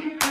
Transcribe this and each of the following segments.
Keep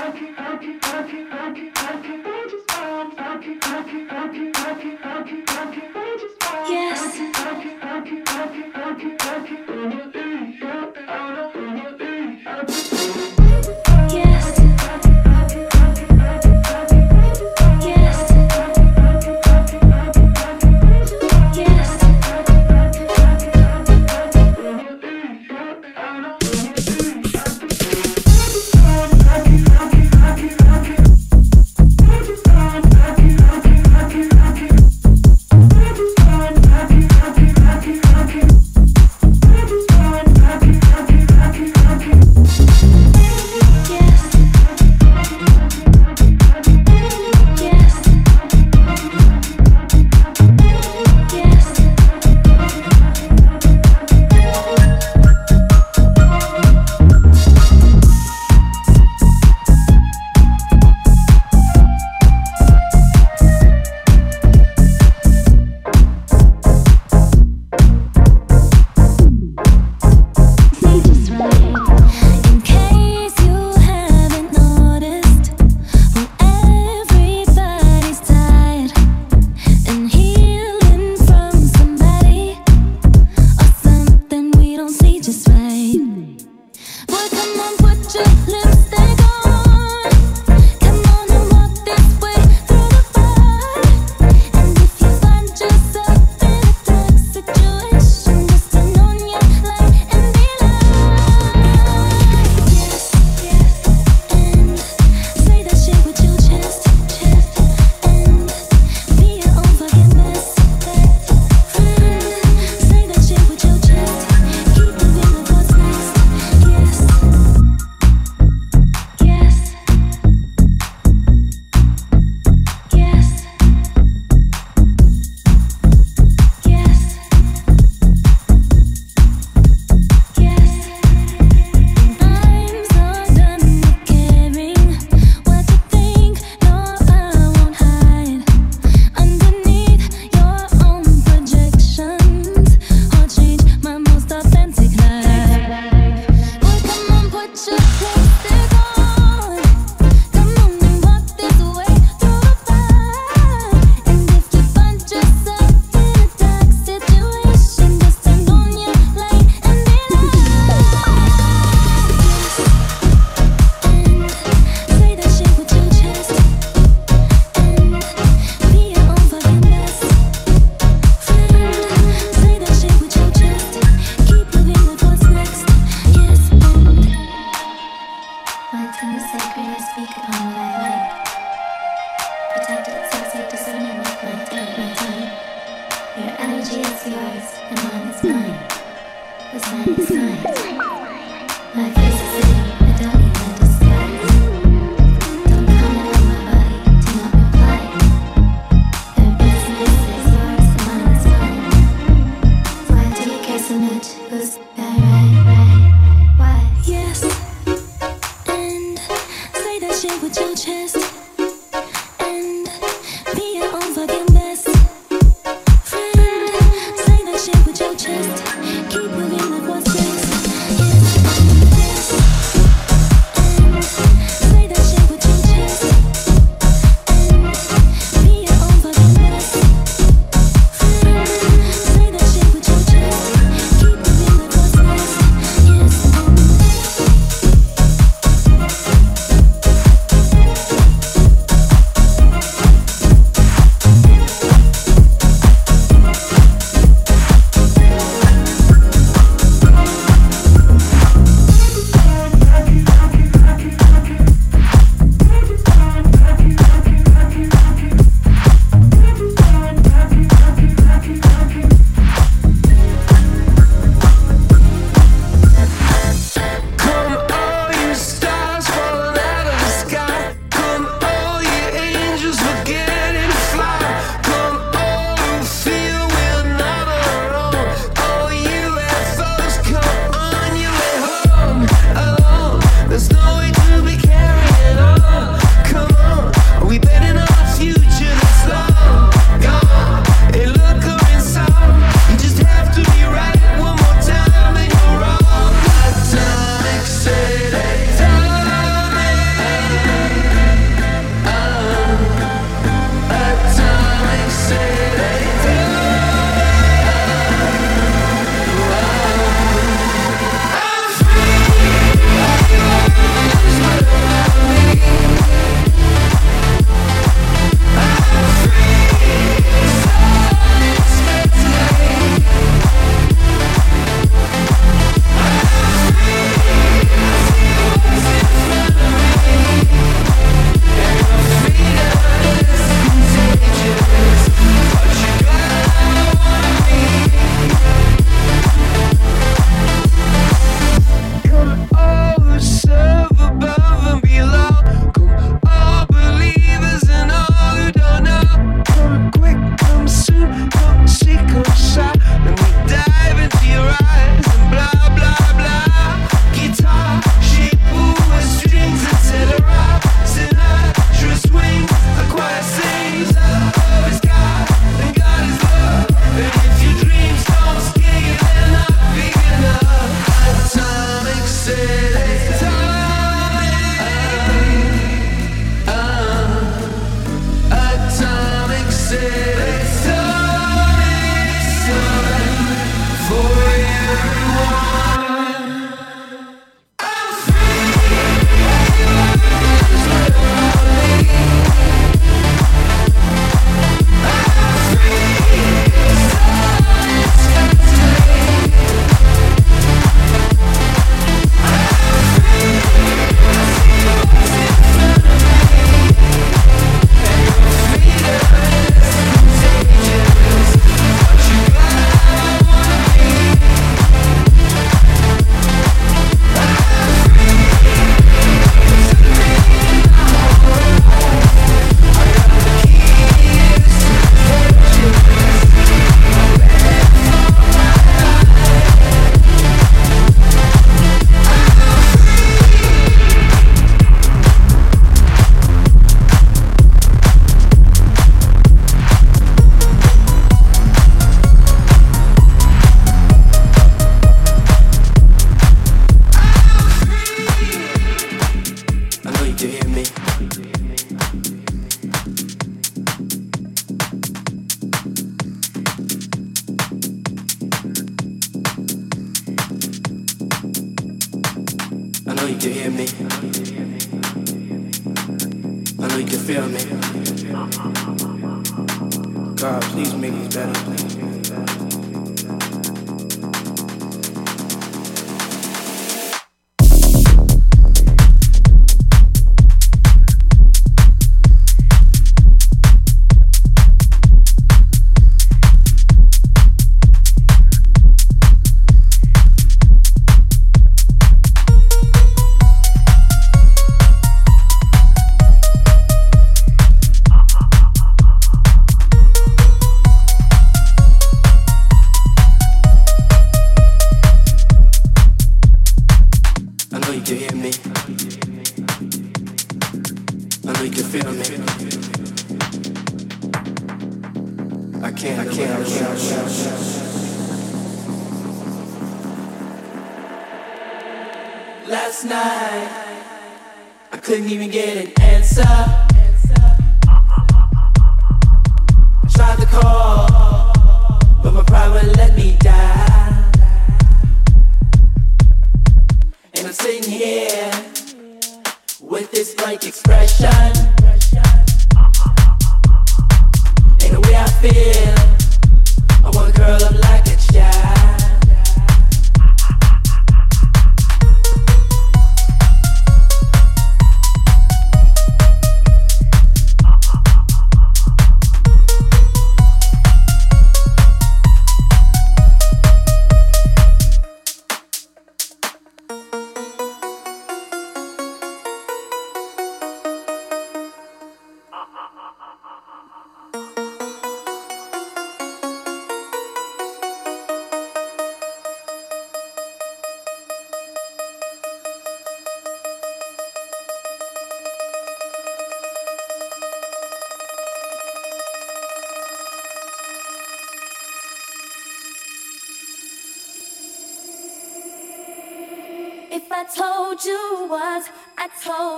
you hear me?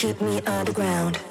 keep me on